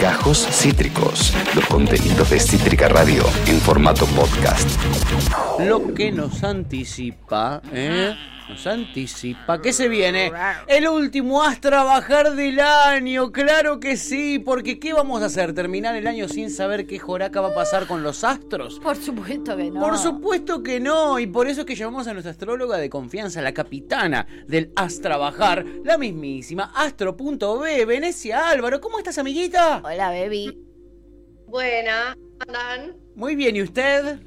Gajos Cítricos, los contenidos de Cítrica Radio en formato podcast. Lo que nos anticipa, ¿eh? Nos anticipa que se viene el último Haz Trabajar del año, claro que sí, porque ¿qué vamos a hacer? ¿Terminar el año sin saber qué joraca va a pasar con los astros? Por supuesto que no. Por supuesto que no, y por eso es que llamamos a nuestra astróloga de confianza, la capitana del Haz Trabajar, la mismísima Astro.b, Venecia Álvaro. ¿Cómo estás, amiguita? Hola, baby. Buena, andan. Muy bien, ¿y usted?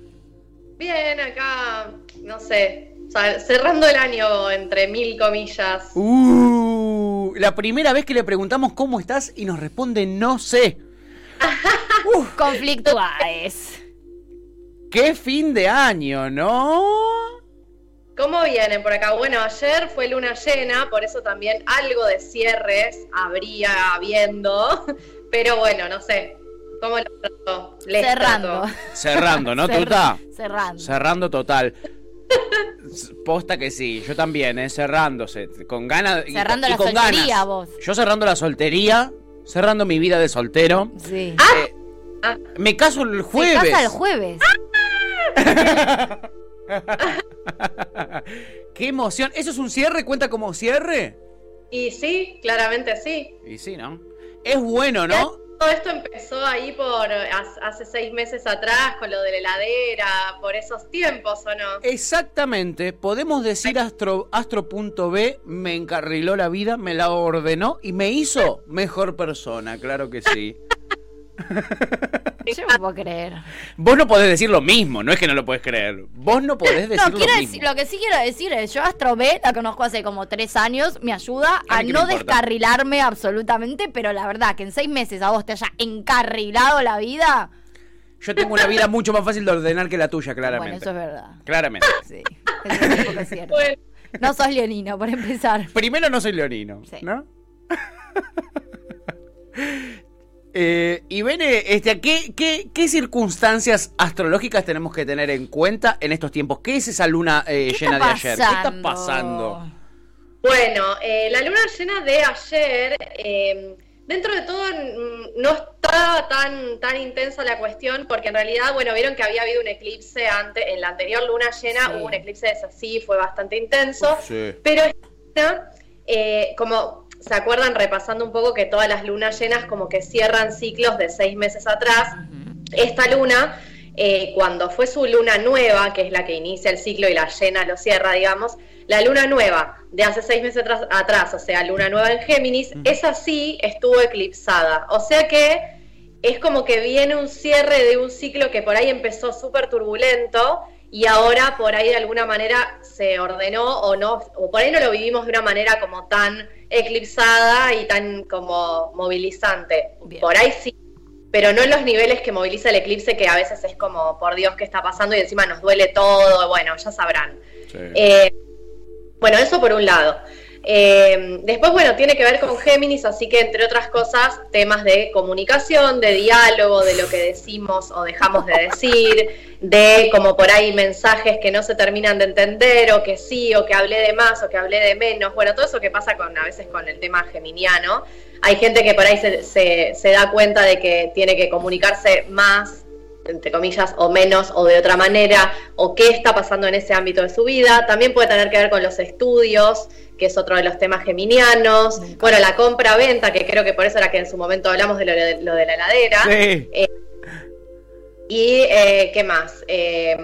Bien, acá, no sé, o sea, cerrando el año entre mil comillas. Uh, la primera vez que le preguntamos cómo estás y nos responde no sé. Conflictuales. ¡Qué fin de año, ¿no? ¿Cómo vienen por acá? Bueno, ayer fue luna llena, por eso también algo de cierres habría habiendo, pero bueno, no sé. ¿Cómo lo trato? Les Cerrando. trato. Cerrando, ¿no, Tuta? Cerrando. Cerrando total. Posta que sí, yo también, ¿eh? Cerrándose, con ganas. y- Cerrando y la con soltería, ganas. vos. Yo cerrando la soltería, cerrando mi vida de soltero. Sí. Eh, Ah. me caso el jueves. casa el jueves. ¡Qué emoción! ¿Eso es un cierre? ¿Cuenta como cierre? Y sí, claramente sí. Y sí, ¿no? Es bueno, ¿no? Todo esto empezó ahí por hace seis meses atrás con lo de la heladera, por esos tiempos, ¿o no? Exactamente, podemos decir astro, astro.b me encarriló la vida, me la ordenó y me hizo mejor persona, claro que sí. Yo no puedo creer. Vos no podés decir lo mismo, no es que no lo podés creer. Vos no podés decir No, lo quiero mismo. decir, lo que sí quiero decir es, yo Astro B la conozco hace como tres años, me ayuda A no descarrilarme absolutamente, pero la verdad que en seis meses a vos te haya encarrilado la vida, Yo tengo una vida mucho más fácil de ordenar que la tuya, bueno, claramente. eso es verdad. Claramente. Sí, eso es poco cierto. Bueno, No sos leonino, por empezar. Primero no soy leonino, Sí. ¿no? Eh, y Bene, este, ¿qué, qué, qué circunstancias astrológicas tenemos que tener en cuenta en estos tiempos? ¿Qué es esa luna eh, ¿Qué llena de ayer? ¿Qué está pasando? Bueno, eh, la luna llena de ayer, eh, dentro de todo no estaba tan, tan intensa la cuestión, porque en realidad, bueno, vieron que había habido un eclipse antes, en la anterior luna llena Sí. hubo un eclipse de así, fue bastante intenso, Sí. pero esta, eh, como se acuerdan repasando un poco que todas las lunas llenas como que cierran ciclos de seis meses atrás, esta luna, eh, cuando fue su luna nueva, que es la que inicia el ciclo y la llena lo cierra, digamos, la luna nueva de hace seis meses atrás, atrás, o sea, luna nueva en Géminis, esa sí estuvo eclipsada. O sea que es como que viene un cierre de un ciclo que por ahí empezó súper turbulento y ahora por ahí de alguna manera se ordenó o no, o por ahí no lo vivimos de una manera como tan eclipsada y tan como movilizante. Bien. Por ahí sí, pero no en los niveles que moviliza el eclipse, que a veces es como, por Dios, ¿qué está pasando? Y encima nos duele todo, bueno, ya sabrán. Sí. Eh, bueno, eso por un lado. Eh, después, bueno, tiene que ver con Géminis, así que entre otras cosas, temas de comunicación, de diálogo, de lo que decimos o dejamos de decir, de como por ahí mensajes que no se terminan de entender, o que sí, o que hablé de más, o que hablé de menos. Bueno, todo eso que pasa con a veces con el tema geminiano. Hay gente que por ahí se, se- se da cuenta de que tiene que comunicarse más entre comillas, o menos, o de otra manera, o qué está pasando en ese ámbito de su vida. También puede tener que ver con los estudios, que es otro de los temas geminianos. Bueno, la compra-venta, que creo que por eso era que en su momento hablamos de lo de, lo de la heladera. Sí. Y eh, qué más. Eh,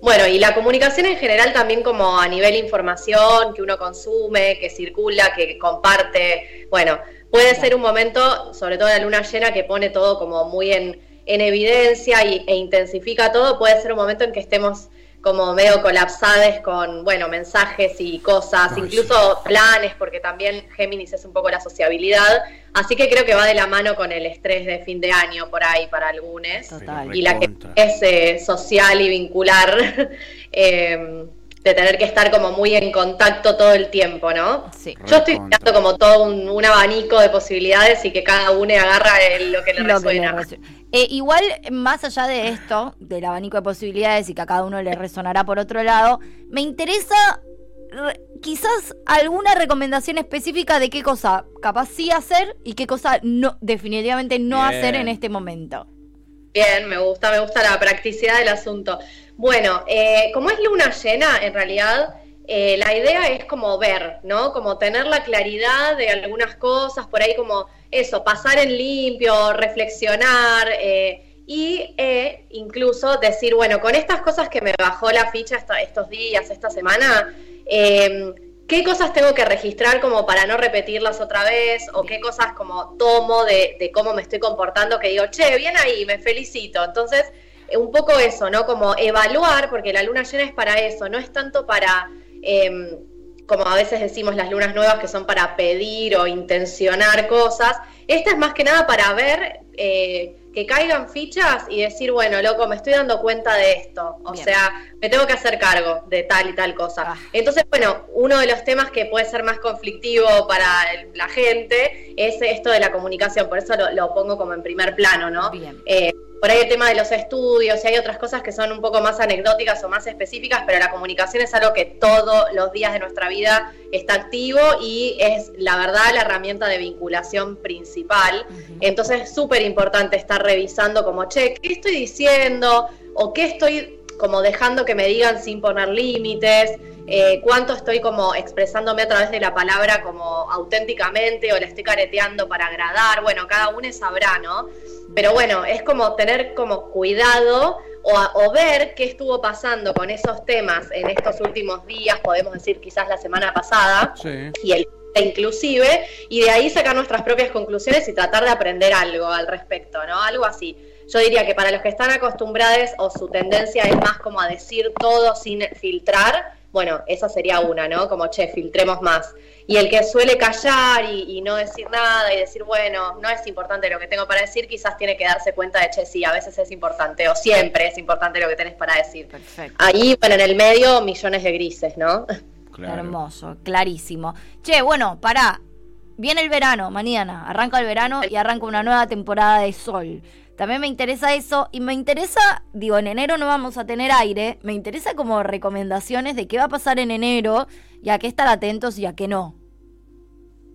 bueno, y la comunicación en general también como a nivel información que uno consume, que circula, que comparte. Bueno, puede ser un momento, sobre todo la luna llena, que pone todo como muy en, en evidencia y, e intensifica todo. Puede ser un momento en que estemos como medio colapsades con, bueno, mensajes y cosas, Ay, incluso planes, porque también Géminis es un poco la sociabilidad. Así que creo que va de la mano con el estrés de fin de año por ahí para algunos Total. y la que es eh, social y vincular, eh, de tener que estar como muy en contacto todo el tiempo, ¿no? Sí. Yo estoy mirando como todo un, un abanico de posibilidades y que cada uno agarra el- lo que le Lo que le resuena. Eh, igual, más allá de esto, del abanico de posibilidades y que a cada uno le resonará por otro lado, me interesa re- quizás alguna recomendación específica de qué cosa capaz sí hacer y qué cosa no, definitivamente no Bien. hacer en este momento. Bien, me gusta, me gusta la practicidad del asunto. Bueno, eh, como es luna llena, en realidad eh, la idea es como ver, ¿no? Como tener la claridad de algunas cosas, por ahí como eso, pasar en limpio, reflexionar eh, y eh, incluso decir, bueno, con estas cosas que me bajó la ficha esta- estos días, esta semana, eh, ¿qué cosas tengo que registrar como para no repetirlas otra vez? ¿O qué cosas como tomo de, cómo me estoy comportando que digo, che, bien ahí, me felicito? Entonces, eh, un poco eso, ¿no? Como evaluar, porque la luna llena es para eso, no es tanto para... em, como a veces decimos las lunas nuevas que son para pedir o intencionar cosas, esta es más que nada para ver eh, que caigan fichas y decir, bueno, loco, me estoy dando cuenta de esto, o Bien. sea, me tengo que hacer cargo de tal y tal cosa. Ah. Entonces, bueno, uno de los temas que puede ser más conflictivo para la gente es esto de la comunicación, por eso lo, lo pongo como en primer plano, ¿no? Bien. Eh, por ahí el tema de los estudios y hay otras cosas que son un poco más anecdóticas o más específicas, pero la comunicación es algo que todos los días de nuestra vida está activo y es la verdad la herramienta de vinculación principal. Entonces es súper importante estar revisando como, che, ¿qué estoy diciendo? ¿O qué estoy como dejando que me digan sin poner límites? Eh, ¿Cuánto estoy como expresándome a través de la palabra como auténticamente o la estoy careteando para agradar? Bueno, cada uno sabrá, ¿no? Pero bueno, es como tener como cuidado o, a- o ver qué estuvo pasando con esos temas en estos últimos días, podemos decir quizás la semana pasada, Sí. y el inclusive, y de ahí sacar nuestras propias conclusiones y tratar de aprender algo al respecto, ¿no? Algo así. Yo diría que para los que están acostumbrados o su tendencia es más como a decir todo sin filtrar, bueno, esa sería una, ¿no? Como, che, filtremos más. Y el que suele callar y, y no decir nada y decir, bueno, no es importante lo que tengo para decir, quizás tiene que darse cuenta de, che, sí, a veces es importante, o siempre es importante lo que tenés para decir. Perfecto. Ahí, bueno, en el medio, millones de grises, ¿no? Claro. Hermoso, clarísimo. Che, bueno, pará. Viene el verano, mañana. Arranca el verano y arranca una nueva temporada de sol. También me interesa eso y me interesa, digo, en enero no vamos a tener aire, me interesa como recomendaciones de qué va a pasar en enero y a qué estar atentos y a qué no.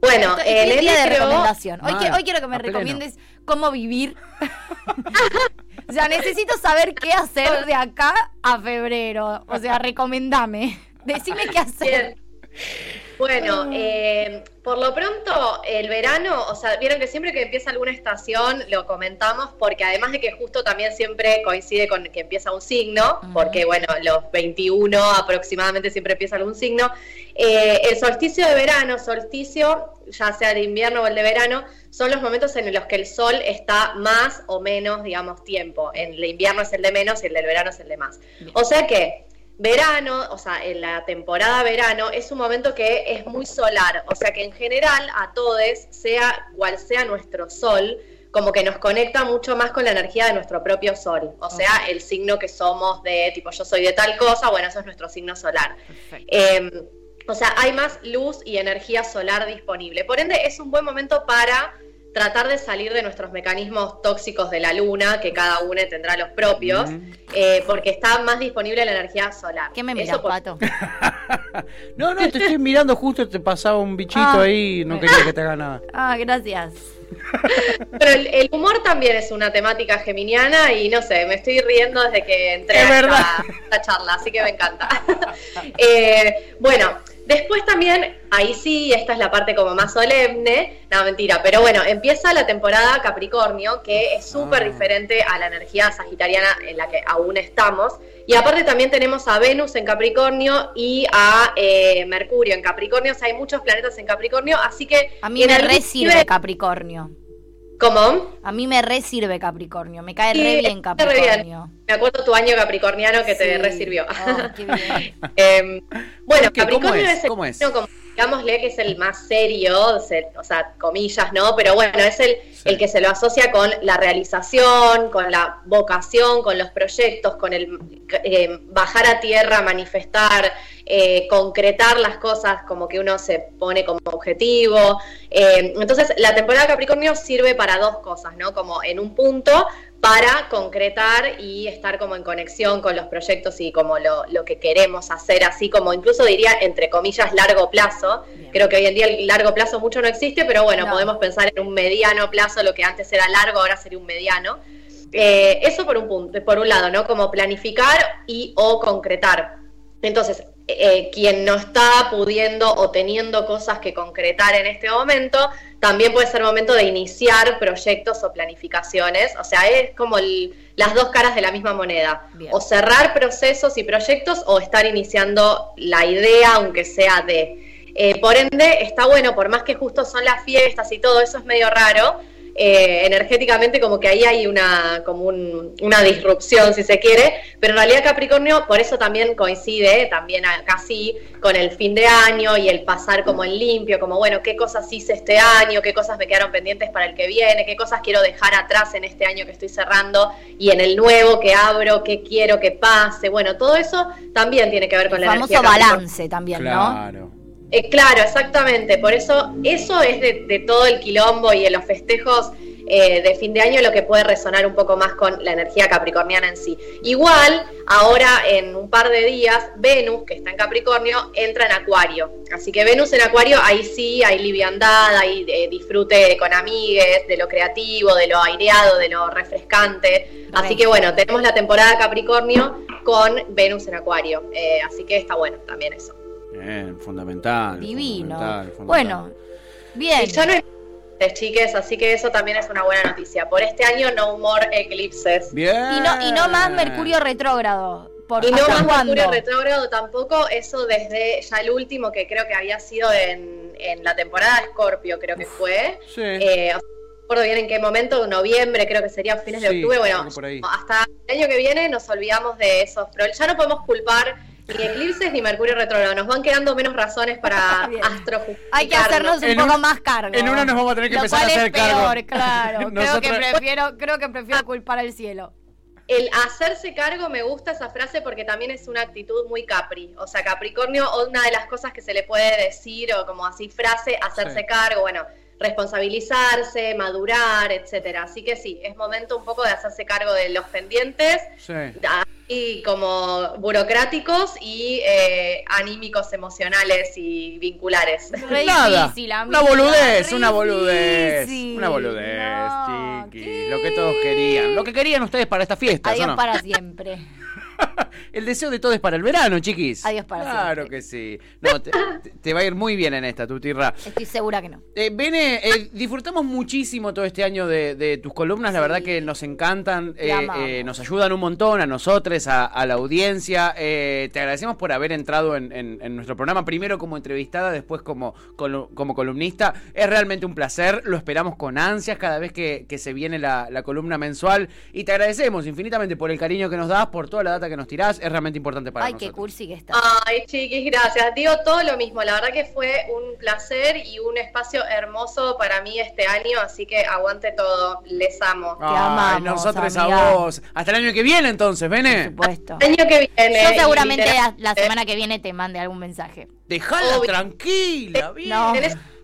Bueno, estoy día de enero... recomendación. Hoy, Mal, quiero, hoy quiero que me pleno. recomiendes cómo vivir. o sea, necesito saber qué hacer de acá a febrero. O sea, recomendame. Decime qué hacer. Bien. Bueno, eh, por lo pronto, el verano, o sea, vieron que siempre que empieza alguna estación lo comentamos, porque además de que justo también siempre coincide con que empieza un signo, porque bueno, los 21 aproximadamente siempre empieza algún signo. eh, el solsticio de verano, solsticio, ya sea de invierno o el de verano, son los momentos en los que el sol está más o menos, digamos, tiempo. En el invierno es el de menos y el del verano es el de más. O sea que verano, o sea, en la temporada verano, es un momento que es muy solar, o sea que en general a todos, sea cual sea nuestro sol, como que nos conecta mucho más con la energía de nuestro propio sol, o sea, el signo que somos de, tipo, yo soy de tal cosa, bueno, eso es nuestro signo solar. Eh, o sea, hay más luz y energía solar disponible. Por ende, es un buen momento para tratar de salir de nuestros mecanismos tóxicos de la luna, que cada uno tendrá los propios, Mm. eh, porque está más disponible la energía solar. ¿Qué me miras, por- Pato? No, no, te estoy mirando justo, te pasaba un bichito Ah. ahí, no quería que te haga nada. Ah, gracias. Pero el, el humor también es una temática geminiana y no sé, me estoy riendo desde que entré Es a esta charla, así que me encanta. Eh, bueno, después también, ahí sí, esta es la parte como más solemne, no mentira, pero bueno, empieza la temporada Capricornio, que es súper Ah. diferente a la energía sagitariana en la que aún estamos. Y aparte también tenemos a Venus en Capricornio y a eh, Mercurio en Capricornio, o sea, hay muchos planetas en Capricornio, así que... A mí me algún re sirve nivel- Capricornio. ¿Cómo? A mí me re sirve Capricornio. Me cae Sí, re bien re Capricornio. Me acuerdo tu año capricorniano que te Sí. resirvió. Oh, qué bien. Eh, bueno, ¿Por qué? ¿Cómo Capricornio es? es, el ¿Cómo es? como, digámosle que es el más serio, se- o sea, comillas, ¿no? Pero bueno, es el, Sí. el que se lo asocia con la realización, con la vocación, con los proyectos, con el eh, bajar a tierra, manifestar, eh, concretar las cosas como que uno se pone como objetivo. Eh, entonces, la temporada de Capricornio sirve para dos cosas, ¿no? Como en un punto para concretar y estar como en conexión con los proyectos y como lo, lo, que queremos hacer, así como incluso diría entre comillas largo plazo. Bien. Creo que hoy en día el largo plazo mucho no existe, pero bueno, no. podemos pensar en un mediano plazo, lo que antes era largo, ahora sería un mediano. Eh, eso por un punto, por un lado, ¿no? Como planificar y o concretar. Entonces, eh, quien no está pudiendo o teniendo cosas que concretar en este momento, también puede ser momento de iniciar proyectos o planificaciones. O sea, es como el, las dos caras de la misma moneda. Bien. O cerrar procesos y proyectos o estar iniciando la idea, aunque sea de... Eh, por ende, está bueno, por más que justo son las fiestas y todo eso es medio raro, eh, energéticamente como que ahí hay una, como un, una disrupción, si se quiere, pero en realidad Capricornio por eso también coincide, también casi con el fin de año y el pasar como en limpio, como bueno, qué cosas hice este año, qué cosas me quedaron pendientes para el que viene, qué cosas quiero dejar atrás en este año que estoy cerrando y en el nuevo que abro, qué quiero que pase, bueno, todo eso también tiene que ver con el la famoso balance también, claro. Eh, claro, exactamente. Por eso, eso es de, de, todo el quilombo y de los festejos eh, de fin de año lo que puede resonar un poco más con la energía capricorniana en sí. Igual, ahora en un par de días, Venus, que está en Capricornio, entra en Acuario. Así que Venus en Acuario, ahí sí hay liviandad, hay eh, disfrute con amigues, de lo creativo, de lo aireado, de lo refrescante. Así que bueno, tenemos la temporada Capricornio con Venus en Acuario. Eh, así que está bueno también eso. Bien, fundamental. Divino. Fundamental, fundamental. Bueno, bien. Y ya no es chiques, así que eso también es una buena noticia. Por este año no more eclipses. Bien. Y no, y no más Mercurio retrógrado. Por y no más? Mercurio retrógrado tampoco, eso desde ya el último que creo que había sido en, en la temporada de Scorpio, creo que fue. Sí. Eh, no recuerdo bien en qué momento, noviembre, creo que sería fines Sí, de octubre. Bueno, algo por ahí. hasta el año que viene nos olvidamos de esos problemas. Ya no podemos culpar ni eclipses ni Mercurio retrógrado. Nos van quedando menos razones para astrojustificarnos. Hay que hacernos un En poco un- más cargo. en una nos vamos a tener que Lo empezar a es hacer cargo. claro. creo, que Nosotros- prefiero, creo que prefiero culpar al cielo. El hacerse cargo me gusta esa frase porque también es una actitud muy capri. O sea, Capricornio, una de las cosas que se le puede decir o como así frase, hacerse Sí. cargo, bueno, responsabilizarse, madurar, etcétera. Así que sí, es momento un poco de hacerse cargo de los pendientes, Sí. así como burocráticos y eh, anímicos, emocionales y vinculares. Re Nada. difícil, una boludez, re una boludez. difícil. Una boludez, No, chiqui. ¿qué? Lo que todos querían. Lo que querían ustedes para esta fiesta, Adiós ¿o no? para siempre. El deseo de todos es para el verano, chiquis. Adiós para Claro siempre. que sí. No, te, va a ir muy bien en esta, tu tirra. Estoy segura que no. Eh, Bene, eh, disfrutamos muchísimo todo este año de, de tus columnas, la verdad que nos encantan, eh, eh, nos ayudan un montón a nosotros, a, a la audiencia. Te agradecemos por haber entrado en, en- en nuestro programa, primero como entrevistada, después como, como columnista. Es realmente un placer, lo esperamos con ansias cada vez que, que se viene la, la columna mensual y te agradecemos infinitamente por el cariño que nos das, por toda la data que nos tirás, es realmente importante para Ay, qué nosotros. cursi que está. Ay, chiquis, gracias. Digo todo lo mismo. La verdad que fue un placer y un espacio hermoso para mí este año, así que aguante todo. Les amo. Te amamos, nosotros amiga. a vos. Hasta el año que viene entonces, Por Bene. supuesto. El año que viene. Yo seguramente la, la semana que viene te mande algún mensaje. Dejala Obvio. tranquila, bien. No.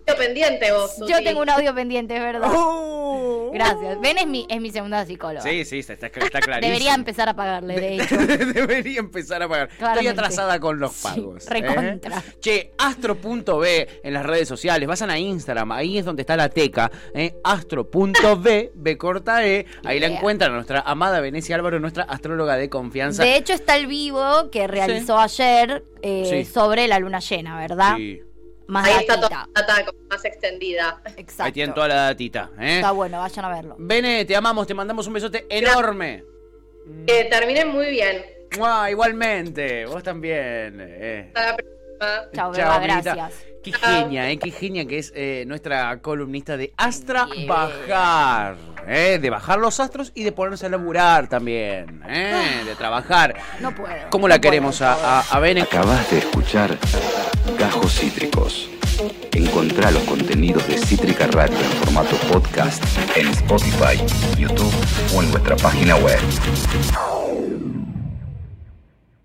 Pendiente vos. Yo tengo un audio pendiente, es verdad. Oh. Gracias. Ben es mi, es mi segunda psicóloga. Sí, sí, está, está, clarísimo. Debería empezar a pagarle, de hecho. Debería empezar a pagar. Estoy atrasada con los Sí, pagos. ¿eh? recontra. Che, astro.b en las redes sociales. Vayan a Instagram, ahí es donde está la teca. ¿eh? Astro.b, B corta E. Ahí la encuentran a nuestra amada Venecia Álvaro, nuestra astróloga de confianza. De hecho, está el vivo que realizó ayer eh, Sí. sobre la luna llena, ¿verdad? Sí. Más Ahí está toda la data como más extendida. Exacto. Ahí tienen toda la datita. ¿eh? Está bueno, vayan a verlo. Bene, te amamos, te mandamos un besote enorme. Que terminen muy bien. Igualmente, vos también. eh. Hasta la próxima. Chao, Chao, Beba, gracias. Qué genia, eh, qué genia que es eh, nuestra columnista de Astra Bajar. Eh, de bajar los astros y de ponerse a laburar también. eh, de trabajar. No puedo. ¿Cómo la no queremos a, a, a Bene? Acabas de escuchar Gajos Cítricos. Encontrá los contenidos de Cítrica Radio en formato podcast en Spotify, YouTube o en nuestra página web.